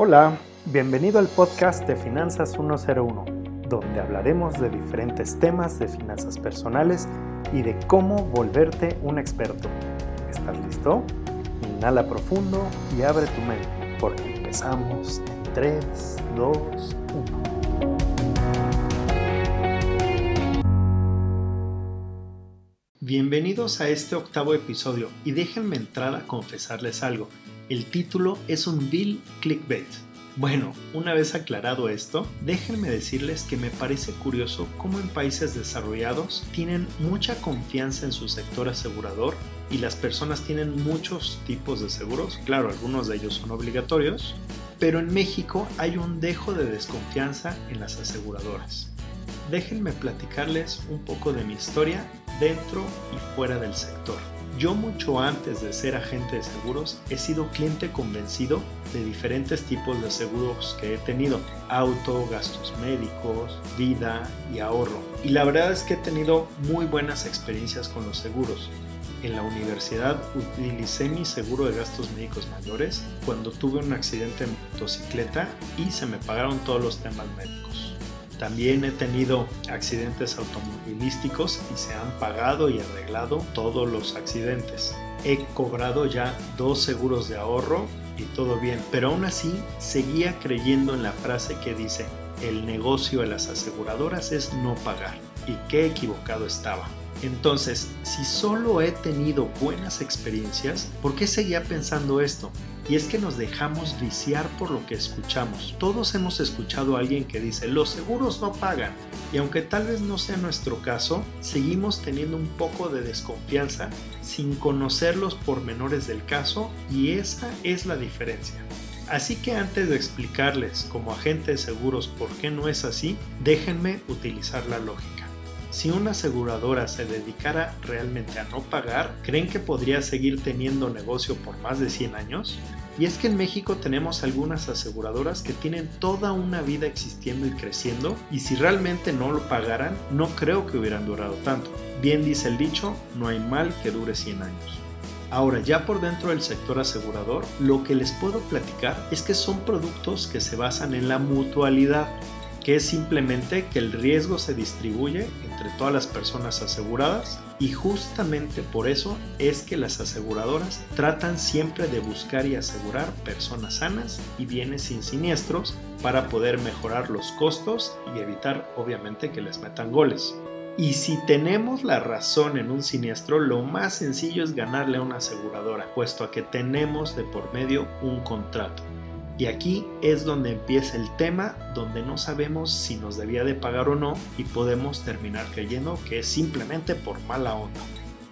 Hola, bienvenido al podcast de Finanzas 101, donde hablaremos de diferentes temas de finanzas personales y de cómo volverte un experto. ¿Estás listo? Inhala profundo y abre tu mente, porque empezamos en 3, 2, 1. Bienvenidos a este octavo episodio y déjenme entrar a confesarles algo. El título es un bill clickbait. Bueno, una vez aclarado esto, déjenme decirles que me parece curioso cómo en países desarrollados tienen mucha confianza en su sector asegurador y las personas tienen muchos tipos de seguros, claro, algunos de ellos son obligatorios, pero en México hay un dejo de desconfianza en las aseguradoras. Déjenme platicarles un poco de mi historia dentro y fuera del sector. Yo mucho antes de ser agente de seguros he sido cliente convencido de diferentes tipos de seguros que he tenido. Auto, gastos médicos, vida y ahorro. Y la verdad es que he tenido muy buenas experiencias con los seguros. En la universidad utilicé mi seguro de gastos médicos mayores cuando tuve un accidente en motocicleta y se me pagaron todos los temas médicos. También he tenido accidentes automovilísticos y se han pagado y arreglado todos los accidentes. He cobrado ya dos seguros de ahorro y todo bien, pero aún así seguía creyendo en la frase que dice, el negocio de las aseguradoras es no pagar. Y qué equivocado estaba. Entonces, si solo he tenido buenas experiencias, ¿por qué seguía pensando esto? Y es que nos dejamos viciar por lo que escuchamos. Todos hemos escuchado a alguien que dice, los seguros no pagan. Y aunque tal vez no sea nuestro caso, seguimos teniendo un poco de desconfianza sin conocer los pormenores del caso y esa es la diferencia. Así que antes de explicarles como agente de seguros por qué no es así, déjenme utilizar la lógica. Si una aseguradora se dedicara realmente a no pagar, ¿creen que podría seguir teniendo negocio por más de 100 años? Y es que en México tenemos algunas aseguradoras que tienen toda una vida existiendo y creciendo y si realmente no lo pagaran, no creo que hubieran durado tanto. Bien dice el dicho, no hay mal que dure 100 años. Ahora, ya por dentro del sector asegurador, lo que les puedo platicar es que son productos que se basan en la mutualidad que es simplemente que el riesgo se distribuye entre todas las personas aseguradas y justamente por eso es que las aseguradoras tratan siempre de buscar y asegurar personas sanas y bienes sin siniestros para poder mejorar los costos y evitar obviamente que les metan goles. Y si tenemos la razón en un siniestro, lo más sencillo es ganarle a una aseguradora, puesto a que tenemos de por medio un contrato. Y aquí es donde empieza el tema, donde no sabemos si nos debía de pagar o no y podemos terminar creyendo que es simplemente por mala onda.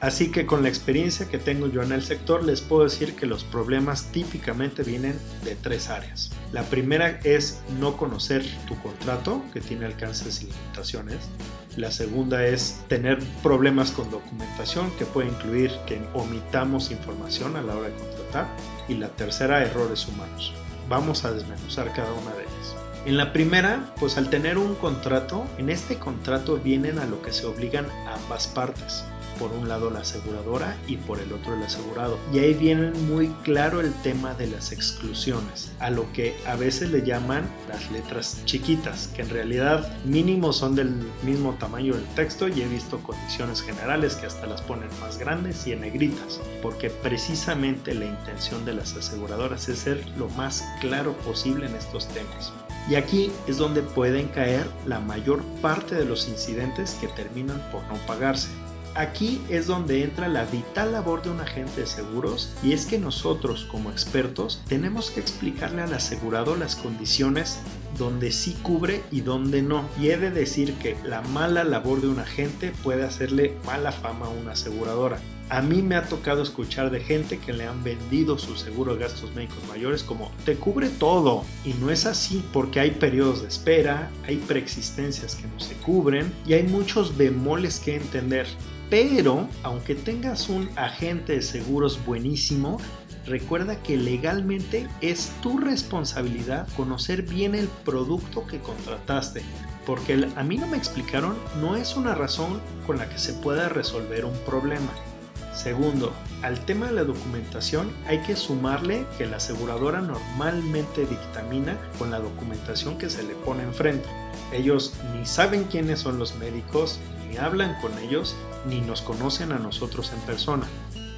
Así que con la experiencia que tengo yo en el sector les puedo decir que los problemas típicamente vienen de tres áreas. La primera es no conocer tu contrato que tiene alcances y limitaciones. La segunda es tener problemas con documentación que puede incluir que omitamos información a la hora de contratar. Y la tercera, errores humanos. Vamos a desmenuzar cada una de ellas. En la primera, pues al tener un contrato, en este contrato vienen a lo que se obligan ambas partes por un lado la aseguradora y por el otro el asegurado. Y ahí viene muy claro el tema de las exclusiones, a lo que a veces le llaman las letras chiquitas, que en realidad mínimo son del mismo tamaño del texto y he visto condiciones generales que hasta las ponen más grandes y en negritas, porque precisamente la intención de las aseguradoras es ser lo más claro posible en estos temas. Y aquí es donde pueden caer la mayor parte de los incidentes que terminan por no pagarse. Aquí es donde entra la vital labor de un agente de seguros y es que nosotros como expertos tenemos que explicarle al asegurado las condiciones donde sí cubre y donde no. Y he de decir que la mala labor de un agente puede hacerle mala fama a una aseguradora. A mí me ha tocado escuchar de gente que le han vendido su seguro de gastos médicos mayores como te cubre todo. Y no es así porque hay periodos de espera, hay preexistencias que no se cubren y hay muchos bemoles que entender. Pero, aunque tengas un agente de seguros buenísimo, recuerda que legalmente es tu responsabilidad conocer bien el producto que contrataste. Porque a mí no me explicaron, no es una razón con la que se pueda resolver un problema. Segundo, al tema de la documentación hay que sumarle que la aseguradora normalmente dictamina con la documentación que se le pone enfrente. Ellos ni saben quiénes son los médicos, ni hablan con ellos, ni nos conocen a nosotros en persona.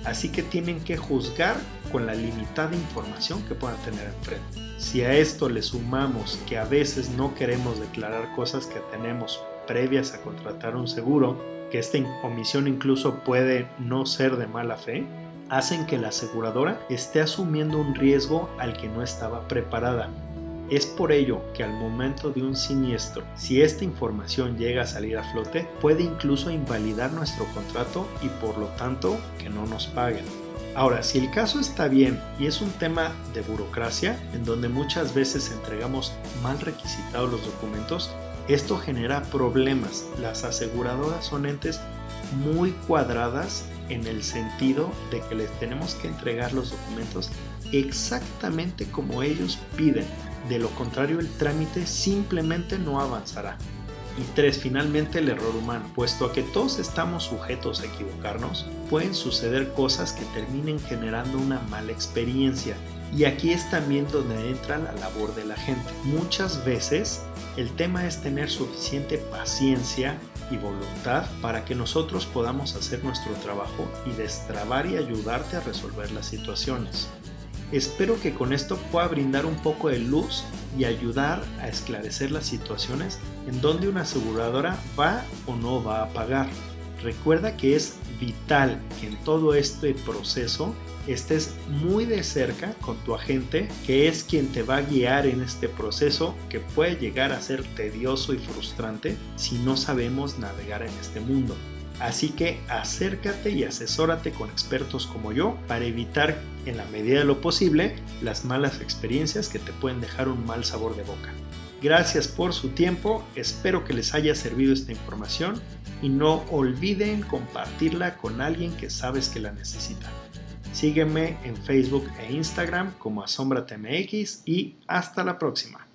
Así que tienen que juzgar con la limitada información que puedan tener enfrente. Si a esto le sumamos que a veces no queremos declarar cosas que tenemos previas a contratar un seguro, que esta omisión incluso puede no ser de mala fe, hacen que la aseguradora esté asumiendo un riesgo al que no estaba preparada. Es por ello que al momento de un siniestro, si esta información llega a salir a flote, puede incluso invalidar nuestro contrato y por lo tanto que no nos paguen. Ahora, si el caso está bien y es un tema de burocracia, en donde muchas veces entregamos mal requisitados los documentos, esto genera problemas. Las aseguradoras son entes muy cuadradas en el sentido de que les tenemos que entregar los documentos exactamente como ellos piden. De lo contrario, el trámite simplemente no avanzará. Y tres, finalmente el error humano. Puesto que todos estamos sujetos a equivocarnos, pueden suceder cosas que terminen generando una mala experiencia y aquí es también donde entra la labor de la gente. Muchas veces el tema es tener suficiente paciencia y voluntad para que nosotros podamos hacer nuestro trabajo y destrabar y ayudarte a resolver las situaciones. Espero que con esto pueda brindar un poco de luz y ayudar a esclarecer las situaciones en donde una aseguradora va o no va a pagar. Recuerda que es vital que en todo este proceso estés muy de cerca con tu agente, que es quien te va a guiar en este proceso que puede llegar a ser tedioso y frustrante si no sabemos navegar en este mundo. Así que acércate y asesórate con expertos como yo para evitar en la medida de lo posible las malas experiencias que te pueden dejar un mal sabor de boca. Gracias por su tiempo, espero que les haya servido esta información y no olviden compartirla con alguien que sabes que la necesita. Sígueme en Facebook e Instagram como AsombraTMX y hasta la próxima.